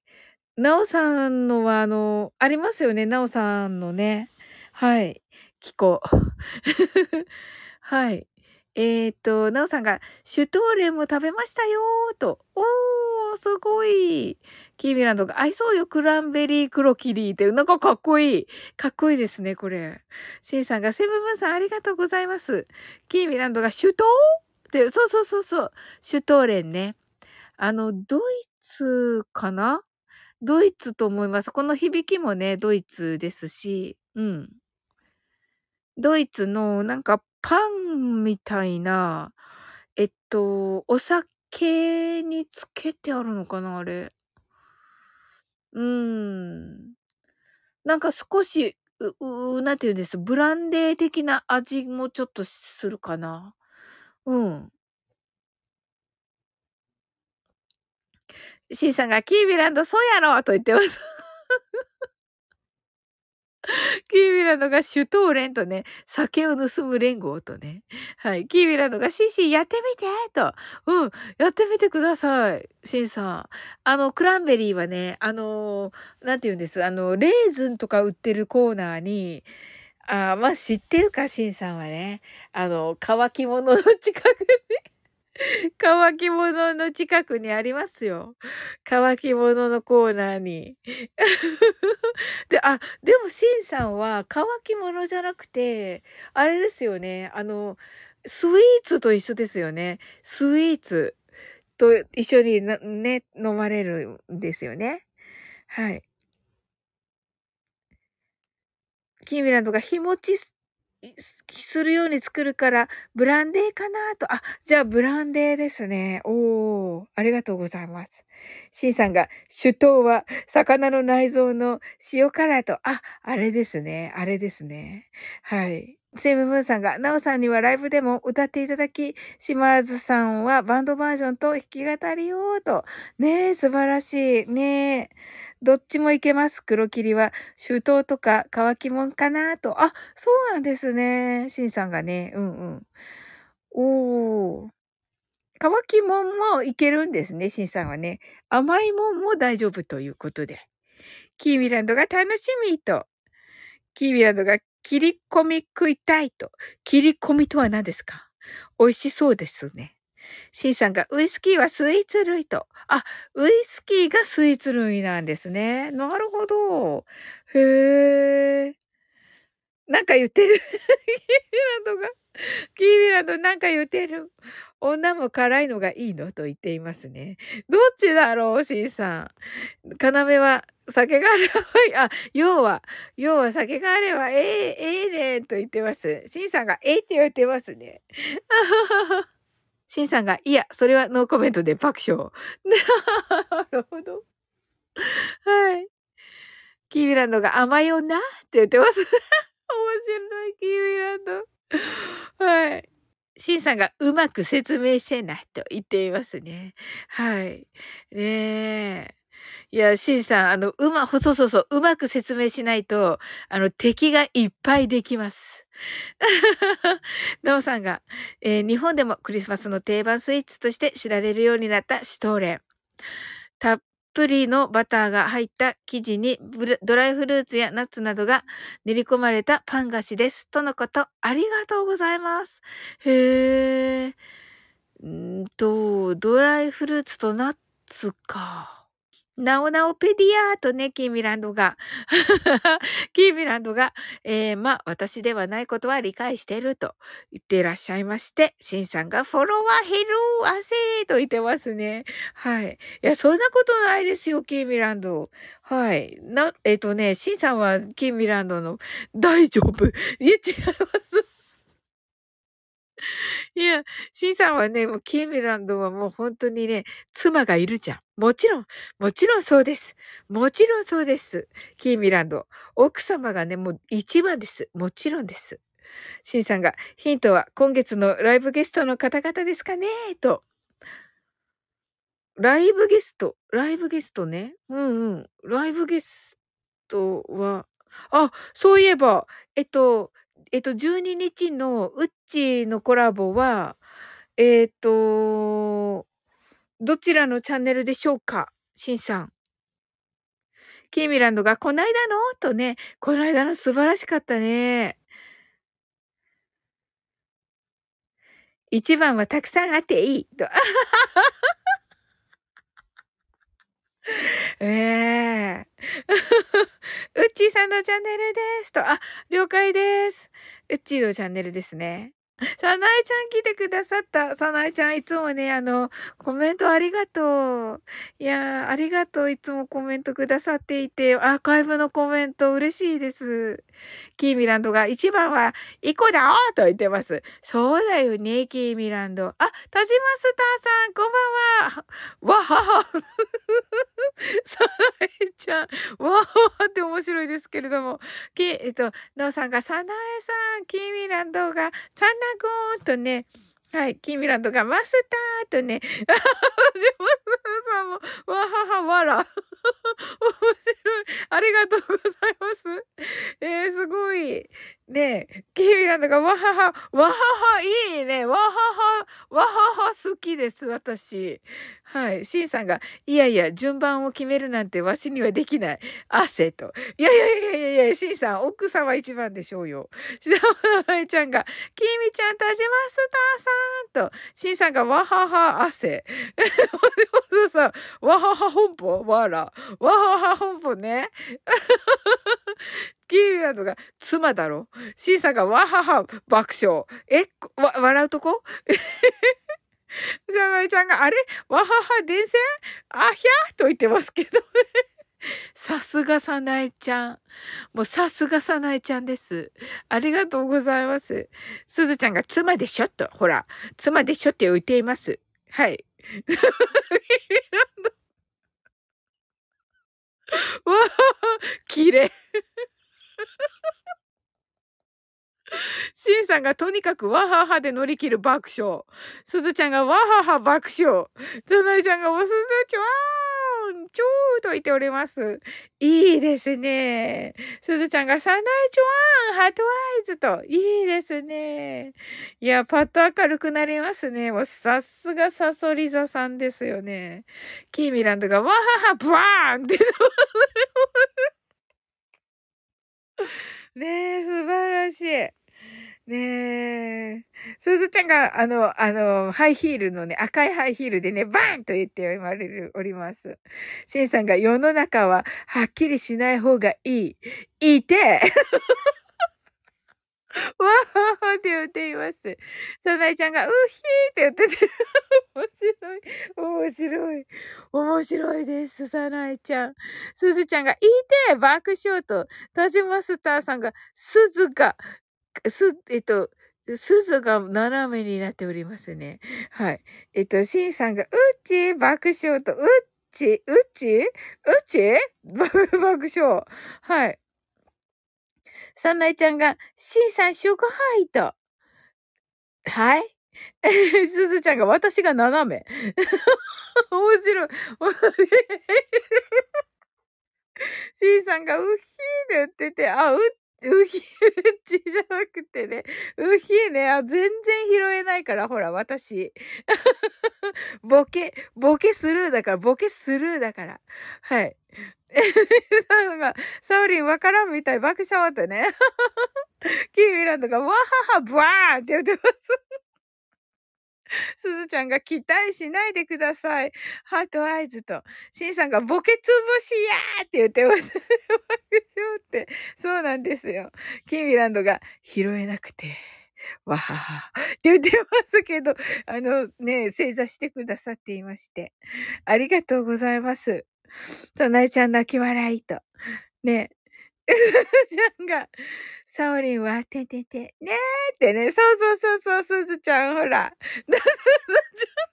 なおさんのは、あの、ありますよね、なおさんのね。はい。キコ。[laughs] はい。えっ、と、なおさんが、シュトーレンも食べましたよーと。おー、すごい。キーミランドが、合いそうよ、クランベリークロキリーって、なんかかっこいい。かっこいいですね、これ。シンさんが、セブンブンさんありがとうございます。キーミランドが、シュトーって、そうそうそうそう。シュトーレンね。あの、ドイツかな？ドイツと思います。この響きもね、ドイツですし、うん。ドイツのなんかパンみたいな、えっと、お酒につけてあるのかなあれ。うーん。なんか少し、う、う、なんて言うんです、ブランデー的な味もちょっとするかな。うん。シンさんがキービランドそうやろと言ってます。[laughs] キービランドがシュトーレンとね、酒を盗む連合とね。はい。キービランドがシンシンやってみてと。うん。やってみてください。シンさん。あの、クランベリーはね、あのなんて言うんです？あの、レーズンとか売ってるコーナーに、あまあ、知ってるか、シンさんはね。あの、乾き物の近くに [laughs] 乾き物の近くにありますよ。乾き物のコーナーに。[laughs] で、あ、でも、シンさんは乾き物じゃなくて、あれですよね。あの、スイーツと一緒ですよね。スイーツと一緒にね、飲まれるんですよね。はい。キーミランドが日持ちするように作るから、ブランデーかなと。あ、じゃあブランデーですね。おー、ありがとうございます。シンさんが、首頭は魚の内臓の塩辛と。あ、あれですね。あれですね。はい。セムムーンさんが、ナオさんにはライブでも歌っていただき、島津さんはバンドバージョンと弾き語りをと。ねえ、素晴らしい。ねえ。どっちもいけます。黒霧は。周到とか乾きもんかなと。あ、そうなんですね。シンさんがね。うんうん。おー。乾きもんもいけるんですね、シンさんはね。甘いもんも大丈夫ということで。キーミランドが楽しみと。キーミランドが切り込み食いたいと。切り込みとは何ですか？美味しそうですね。シンさんがウイスキーはスイーツ類と。あ、ウイスキーがスイーツ類なんですね。なるほど。へえ。なんか言ってる。[laughs] ヒラドが。キービランドなんか言ってる。女も辛いのがいいのと言っていますね。どっちだろう、シンさん。要は、酒があれば、あ、要は、要は酒があれば、ええええねんと言ってます。シンさんが、ええって言ってますね。[laughs] シンさんが、いや、それはノーコメントで爆笑。[laughs] なるほど。はい。キービランドが甘いよなって言ってます。[laughs] 面白い、キービランド。[laughs] はい。シンさんがうまく説明せないと言っていますね。はい。ねえ。いや、シンさん、あの、うま、そうそうそう、うまく説明しないと、あの、敵がいっぱいできます。[laughs] ノーさんが、えー、日本でもクリスマスの定番スイーツとして知られるようになったシュトーレン。たっプリのバターが入った生地にドライフルーツやナッツなどが練り込まれたパン菓子です。とのこと、ありがとうございます。へえ。んと、ドライフルーツとナッツか。なおなおペディアとね、キーミランドが [laughs] キーミランドが、えー、まあ、私ではないことは理解してると言っていらっしゃいまして、シンさんがフォロワー減る汗と言ってますね。はい。いや、そんなことないですよ、キーミランド。はい。な、えっ、ー、とね、シンさんはキーミランドの大丈夫？[laughs] いや、違います。[laughs] いや、シンさんはね、もうキーミランドはもう本当にね、妻がいるじゃん。もちろん、もちろんそうです。もちろんそうです。キーミランド。奥様がね、もう一番です。もちろんです。シンさんが、ヒントは今月のライブゲストの方々ですかねと。ライブゲスト、ライブゲストね。うんうん。ライブゲストは、あ、そういえば、えっと、えっと、12日のウッチのコラボは、えっと、どちらのチャンネルでしょうか？シンさん。キーミランドが、こないだの？とね、こないだの素晴らしかったね。一番はたくさんあっていい。と。[laughs] え [laughs] えー。うっちーさんのチャンネルです。と、あ、了解です。うっちーのチャンネルですね。[laughs] さなえちゃん来てくださった。さなえちゃんいつもね、あの、コメントありがとう。いやありがとう。いつもコメントくださっていて、アーカイブのコメント嬉しいです。キーミランドが一番は、イコだと言ってます。そうだよね、キーミランド。あ、田島スターさん、こんばんは。わはは。[laughs] さなえちゃん、わはって面白いですけれども。き、えっと、のうさんが、さなえさん、キーミランドが、さなゴーンとね、はい。キーミランドがマスターとね、ジ [laughs] マさんも、わははわら。[laughs] 面白い。ありがとうございます。えー、すごい。ねキーミランドがわはは、わはは、いいね。わはは、わはは好きです、私。はい。シンさんが、いやいや、順番を決めるなんてわしにはできない。汗と。いやいやいやいやいや、シンさん、奥様一番でしょうよ。シナモナちゃんが、キミちゃん、田島スターさんと、シンさんが、わはは、汗。[laughs] おじさん、わはは本舗？わら。わはは本舗ね。キーランドが、妻だろ？シンさんが、わはは、爆笑。え、わ、笑うとこ？[laughs] じゃがいちゃんが、あれ？わはは電線あひゃと言ってますけどね。[laughs] さすがさなえちゃん。もうさすがさなえちゃんです。ありがとうございます。すずちゃんが妻でしょと、ほら、妻でしょって言っています。はい。[laughs] わはは、綺麗。[laughs] シンさんがとにかくわははで乗り切る爆笑。すずちゃんがわはは爆笑。つなちゃんがおすずちゃん、ちょーと言っております。いいですね。すずちゃんがさないちょわん、ハートワイズと。いいですね。いや、パッと明るくなりますね。もうさすがサソリ座さんですよね。キーミランドがわはは、ブワーンって [laughs] ねえ、素晴らしい。ねえ。すずちゃんが、あの、あの、ハイヒールのね、赤いハイヒールでね、バーンと言って言われる、おります。シンさんが、世の中ははっきりしない方がいい。いてわははって言っています。さなえちゃんが、うひーって言ってて、[laughs] 面白い、面白い、面白いです、さなえちゃん。すずちゃんが、いて爆笑と、田島スターさんが、すずが、す、えっと、すずが斜めになっておりますね。はい。えっと、しんさんが、うち爆笑と、うっち、うちうち爆笑。はい。三内ちゃんが、しーさん、祝杯と。はい？[laughs] すずちゃんが、私が斜め。[laughs] 面白い。[laughs] しんさんが、うひーで言ってて、あ、うっうひ、うちじゃなくてね、うひね、あ、全然拾えないから、ほら、私。[laughs] ボケ、ボケスルーだから、ボケスルーだから。はい。[laughs] サが、サウリンわからんみたい、爆笑ってね。[laughs] キーミランドが、わはは、ブワーンって言ってます。すずちゃんが期待しないでください。ハートアイズと。シンさんがボケつぶしやーって言ってます。って。そうなんですよ。キーミランドが拾えなくて。わはは。って言ってますけど、あのね、正座してくださっていまして。ありがとうございます。さなえちゃん泣き笑いと。ね。[laughs] すずちゃんが、サオリンは、ててて、ねーってね、そうそうそうそう、すずちゃん、ほら。すずちゃん。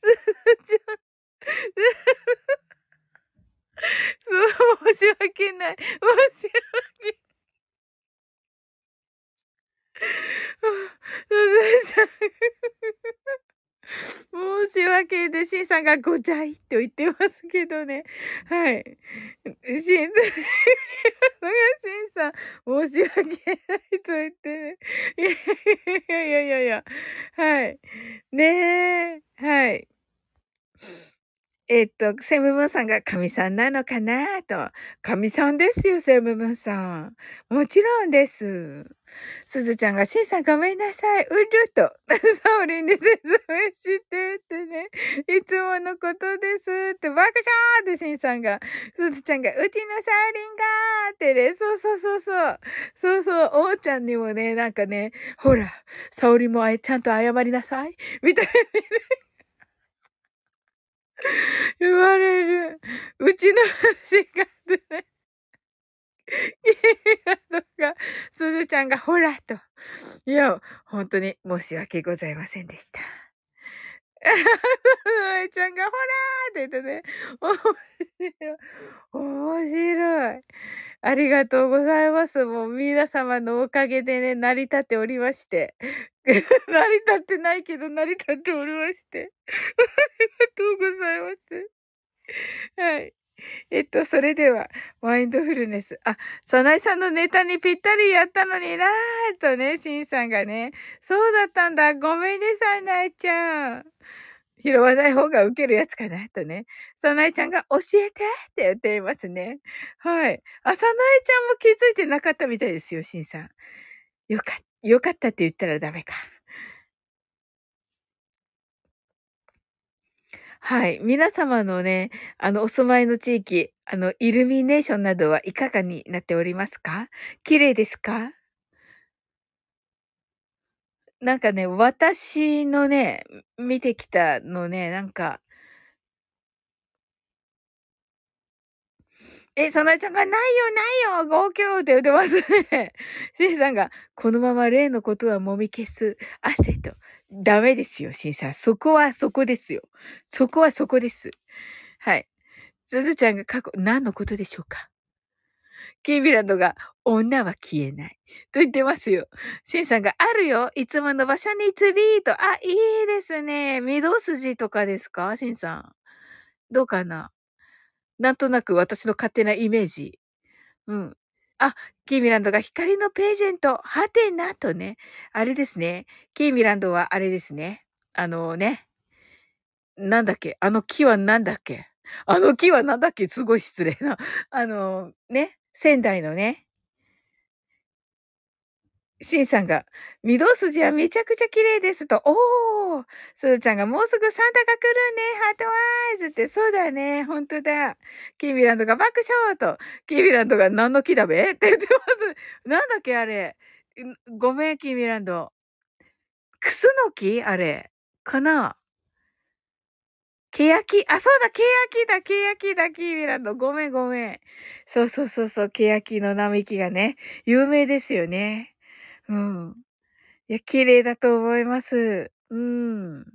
すずちゃん。そう、申し訳ない。申し訳すずちゃん。[laughs] 申し訳で、しんさんがごちゃいって言ってますけどね。はい。しん、しんさん、申し訳ないと言ってね。いやいやいやいや、はい。ねえ、はい。えっと、セムムーンさんが神さんなのかなと。神さんですよ、セムムーンさん。もちろんです。すずちゃんが、しんさんごめんなさい。うると。サオリンに説明してってね。いつものことですって、爆笑ってしんさんが。すずちゃんが、うちのサオリンがーってね。そうそうそうそう。そうそう、おーちゃんにもね、なんかね、ほら、サオリンもちゃんと謝りなさい。みたいにね。[laughs] 言われる。うちの仕方ね。[laughs] とか、すずちゃんがほらと。いや、本当に申し訳ございませんでした。えちゃんがほらって言ってね。[laughs] 面白い。ありがとうございます。もう皆様のおかげでね、成り立っておりまして。[laughs] 成り立ってないけど成り立っておりまして。[laughs] ありがとうございます。はい。えっと、それでは、マインドフルネス。あ、サナイさんのネタにぴったりやったのになーとね、シンさんがね。そうだったんだ。ごめんねさい、ナイちゃん。拾わない方が受けるやつかなとね。サナイちゃんが教えてって言っていますね。はい。あ、サナイちゃんも気づいてなかったみたいですよ、シンさん。よかった。よかったって言ったらダメか。はい。皆様のね、あの、お住まいの地域、あの、イルミネーションなどはいかがになっておりますか？綺麗ですか？なんかね、私のね、見てきたのね、なんかえ、さなえちゃんが、ないよないよ号泣って言ってますね。[laughs] しんさんが、このまま例のことはもみ消す。汗と。ダメですよ、しんさん。そこはそこですよ。そこはそこです。はい。すずちゃんが過去、何のことでしょうかキービランドが、女は消えない。[laughs] と言ってますよ。シンさんが、あるよ。いつもの場所にツリーと。あ、いいですね。御堂筋とかですか？シンさん。どうかな？なんとなく私の勝手なイメージ。うん。あ、キーミランドが光のページェント、はてなとね。あれですね。キーミランドはあれですね。あのね。なんだっけ？あの木はなんだっけ？あの木はなんだっけ？すごい失礼な。あの、ね。仙台のね。シンさんが、御堂筋はめちゃくちゃ綺麗ですと。おーすずちゃんがもうすぐサンタが来るね。ハートワイズって、そうだね。ほんとだ。キーミランドが爆笑と。キーミランドが何の木だべ？って言ってます。なんだっけあれ。ごめん、キーミランド。クスノキ？あれ。かな？ケヤキ、あ、そうだ、ケヤキだ、ケヤキだ、キーミランド。ごめん、ごめん。そうそうそうそう、ケヤキの並木がね、有名ですよね。うん。いや、綺麗だと思います。うん。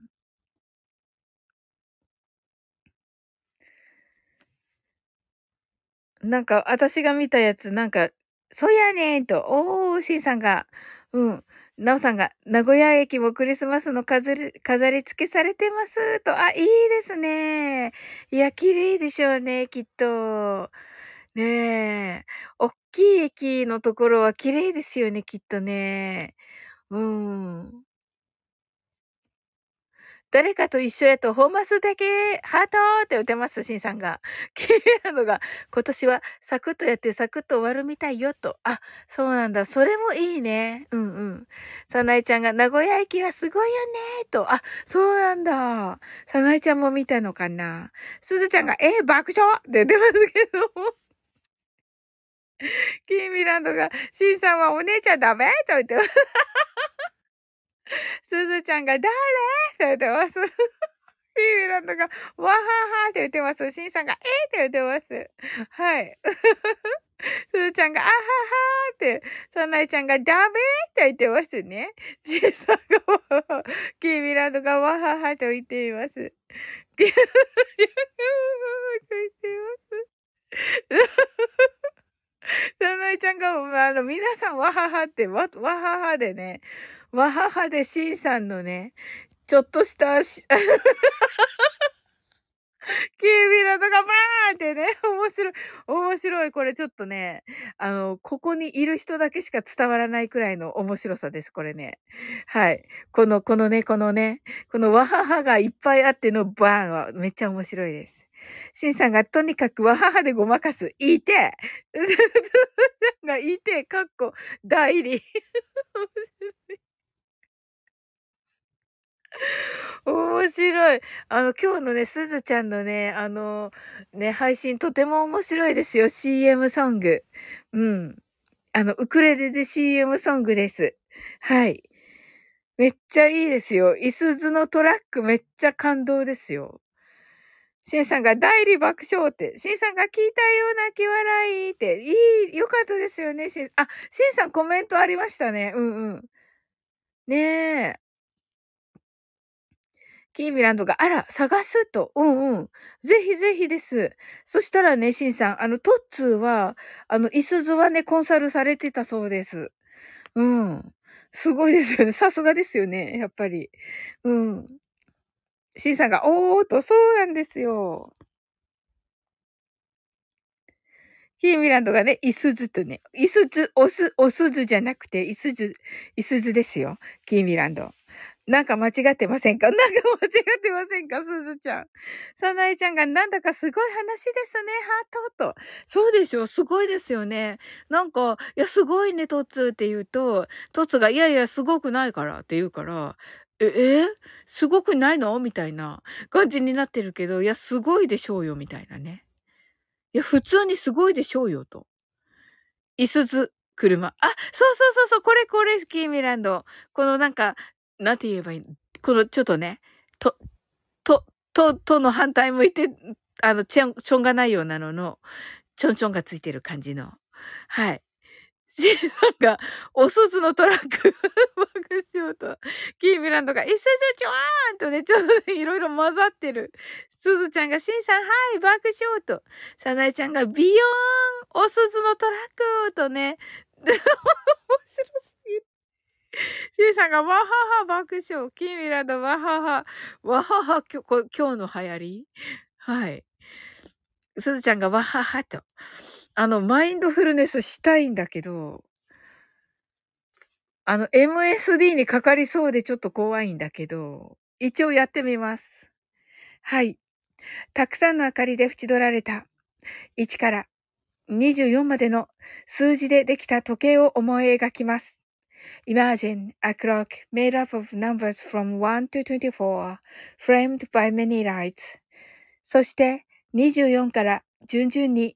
なんか、私が見たやつ、なんか、そうやねんと、おー、しんさんが、うん。なおさんが、名古屋駅もクリスマスの飾り、飾り付けされてますと、あ、いいですね。いや、綺麗でしょうね、きっと。ねえ。おきい駅のところは綺麗ですよね、きっとね。うーん。誰かと一緒やと本マスだけハートって打てます、シンさんが。[laughs] 綺麗なのが、今年はサクッとやってサクッと終わるみたいよと。あ、そうなんだ。それもいいね。うんうん。さなえちゃんが名古屋駅はすごいよねと。あ、そうなんだ。さなえちゃんも見たのかな。すずちゃんが、えー、爆笑って言ってますけども。キーミランドが、シンさんはお姉ちゃんダメ？と言ってます。[laughs] すずちゃんが、誰？[laughs] って言ってます。キーミランドが、わははって言ってます。シンさんが、えって言ってます。はい。[laughs] すずちゃんが、あははーって、サナイちゃんが、ダメ？って言ってますね。シンさんが、キーミランドが、わははと言っています。キーミランドが、わははと言っています。サナイちゃんが、あの、皆さん、わははって、わ、わははでね、わははで、シンさんのね、ちょっとしたし、キービラとかバーンってね、面白い。面白い。これちょっとね、あの、ここにいる人だけしか伝わらないくらいの面白さです、これね。はい。この、このね、このね、このワハハがいっぱいあってのバーンはめっちゃ面白いです。シンさんがとにかくワハハでごまかす。いいてがいて、かっこ、代理。面白い。あの、今日のね、すずちゃんのね、あの、ね、配信とても面白いですよ。CM ソング。うん。あの、ウクレレで CM ソングです。はい。めっちゃいいですよ。いすずのトラックめっちゃ感動ですよ。シンさんが代理爆笑って、シンさんが聞いたような気笑いって、いい、よかったですよね、シン、あ、シンさんコメントありましたね。うんうん。ねえ。キーミランドが、あら、探すと。うんうん。ぜひぜひです。そしたらね、シンさん、あの、トッツーは、あの、イスズはね、コンサルされてたそうです。うん。すごいですよね。さすがですよね。やっぱり。うん。シンさんが、おーっと、そうなんですよ。キーミランドがね、イスズとね、イスズ、オス、オスズじゃなくて、イスズ、イスズですよ。キーミランド。なんか間違ってませんか？[laughs] なんか間違ってませんか？すずちゃん。さなえちゃんがなんだかすごい話ですね。ハートと。そうでしょすごいですよね。なんか、いや、すごいね、トツって言うと、トツが、いやいや、すごくないからって言うから、え、え？すごくないの？みたいな感じになってるけど、いや、すごいでしょうよ、みたいなね。いや、普通にすごいでしょうよ、と。いすず、車。あ、そうそうそうそう、これこれ、スキーミランド。このなんか、なんて言えばいい？このちょっとね、と、と、と、との反対向いて、あの、ちょん、ちょんがないようなのの、ちょんちょんがついてる感じの。はい。シンさんが、おすずのトラック、爆笑と、キーミランドが、一斉ちょーんとね、ちょっと、いろいろ混ざってる。すずちゃんが、シンさん、はい、爆笑と、サナエちゃんが、ビヨーン、おすずのトラックとね、面白すぎる。シンさんが、わはは爆笑。キーミラのわはは。わはは、今日、今日の流行り？はい。すずちゃんがわははと。あの、マインドフルネスしたいんだけど、あの、MSD にかかりそうでちょっと怖いんだけど、一応やってみます。はい。たくさんの明かりで縁取られた1から24までの数字でできた時計を思い描きます。Imagine a clock made up of numbers from 1 to 24, framed by many lights. そして24から順々に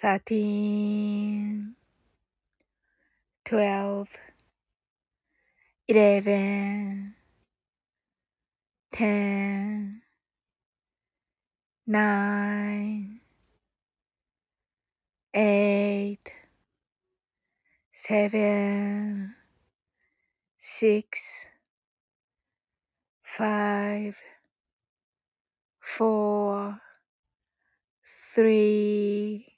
thirteen, twelve, eleven, ten, nine, eight, seven, six, five, four, three,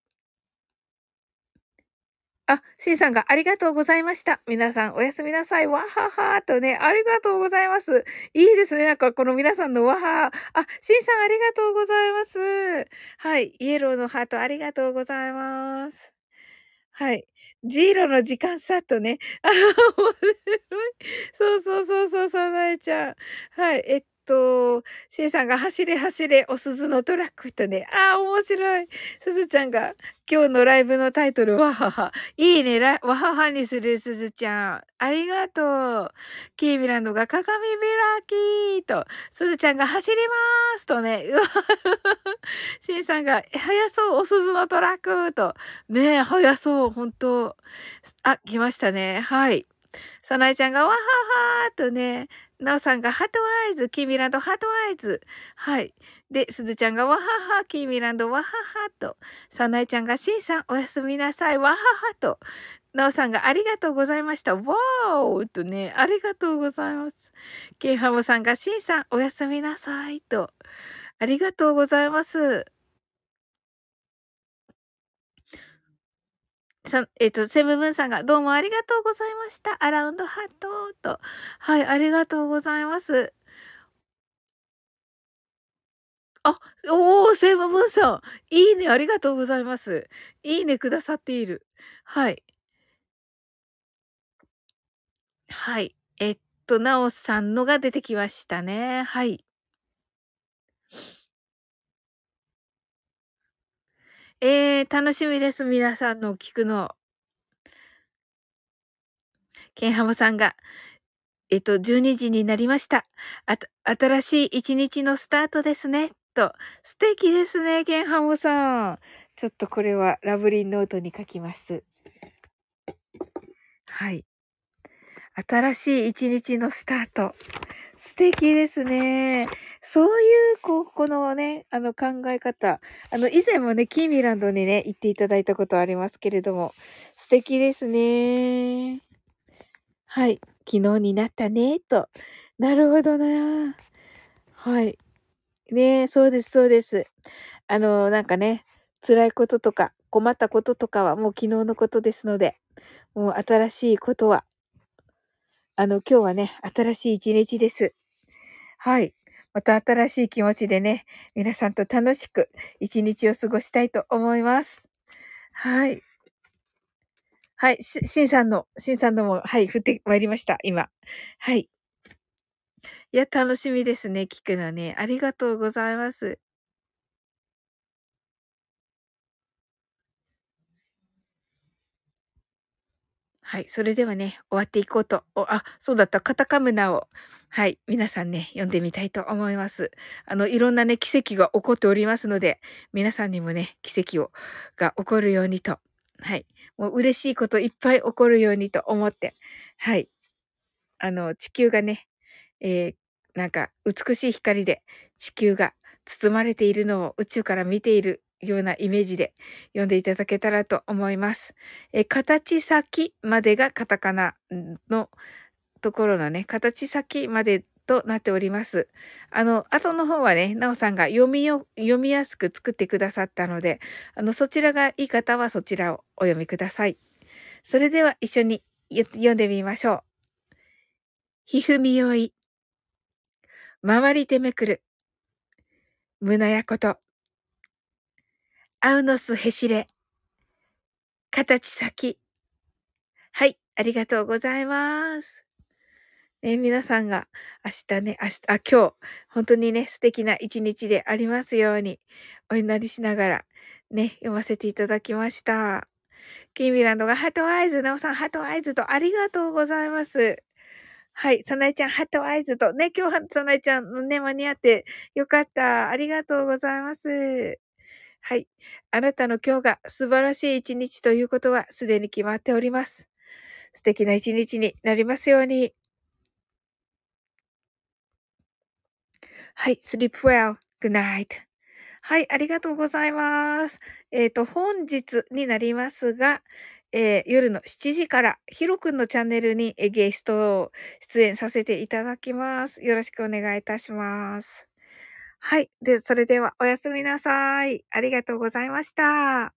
あ、シンさんがありがとうございました。皆さんおやすみなさい。わははとね、ありがとうございます。いいですね。なんかこの皆さんのわはあ、シンさんありがとうございます。はい。イエローのハートありがとうございます。はい。ジーロの時間差とね。あ、面白い。そうそうそうそう、さなえちゃん。はい。えっと、シンさんが走れ走れ、お鈴のトラックとね。[laughs] ああ、面白い。すずちゃんが、今日のライブのタイトル、わはは。いいね。わははにする、すずちゃん。ありがとう。キーミランドが鏡開きと、すずちゃんが走りますとね。[laughs] うわシンさんが、速そう、お鈴のトラックと。ねえ、速そう、本当あ、来ましたね。はい。さなえちゃんが、わははーとね、なおさんが heart eyes、キーミランド heart eyes。はい。で、すずちゃんがわはは、キーミランドわははと。さなえちゃんがしんさんおやすみなさい、わははと。なおさんがありがとうございました。わーとね、ありがとうございます。ケンハムさんがしんさんおやすみなさいと。ありがとうございます。さえっ、と、セムブンさんがどうもありがとうございました。アラウンドハットと。はい、ありがとうございます。あ、おー、セムブンさん。いいね、ありがとうございます。いいねくださっている。はい。はい。えっと、なおさんのが出てきましたね。はい。えー、楽しみです。皆さんの聞くの。ケンハムさんが、えっと、12時になりました。新しい一日のスタートですね。と、素敵ですね、ケンハムさん。ちょっとこれはラブリンノートに書きます。はい。新しい一日のスタート。素敵ですね。そういう、こう、このね、あの考え方。あの、以前もね、キーミランドにね、行っていただいたことありますけれども、素敵ですね。はい。昨日になったね、と。なるほどな。はい。ねそうです、そうです。あの、なんかね、辛いこととか、困ったこととかはもう昨日のことですので、もう新しいことはあの、今日はね、新しい一日です。はい。また新しい気持ちでね、皆さんと楽しく一日を過ごしたいと思います。はい。はい。し、しんさんの、しんさんのも、はい、降ってまいりました、今。はい。いや、楽しみですね、聞くのね。ありがとうございます。はい。それではね、終わっていこうと。お、あ、そうだった。カタカムナを。はい。皆さんね、読んでみたいと思います。あの、いろんなね、奇跡が起こっておりますので、皆さんにもね、奇跡を、が起こるようにと。はい。もう嬉しいこといっぱい起こるようにと思って。はい。あの、地球がね、えー、なんか、美しい光で地球が包まれているのを宇宙から見ているようなイメージで読んでいただけたらと思います。え形先までがカタカナのところのね、形先までとなっております。あの、後の方はね、なおさんが読みよ、読みやすく作ってくださったので、あの、そちらがいい方はそちらをお読みください。それでは一緒に読んでみましょう。ひふみよい。回りてめくる。胸やこと。アウノスヘシレ。形先。はい、ありがとうございます。ね、皆さんが明日ね、明日、あ、今日、本当にね、素敵な一日でありますように、お祈りしながら、ね、読ませていただきました。キーミランドが heart eyes、ナオさん heart eyes とありがとうございます。はい。さなえちゃん、 heart eyes と、ね、今日は、さなえちゃんのね、間に合ってよかった。ありがとうございます。はい。あなたの今日が素晴らしい一日ということはすでに決まっております。素敵な一日になりますように。はい。sleep well. good night. はい。ありがとうございます。えっ、ー、と、本日になりますが、えー、夜の7時から、ヒロくんのチャンネルにゲストを出演させていただきます。よろしくお願いいたします。はい。で、それではおやすみなさい。ありがとうございました。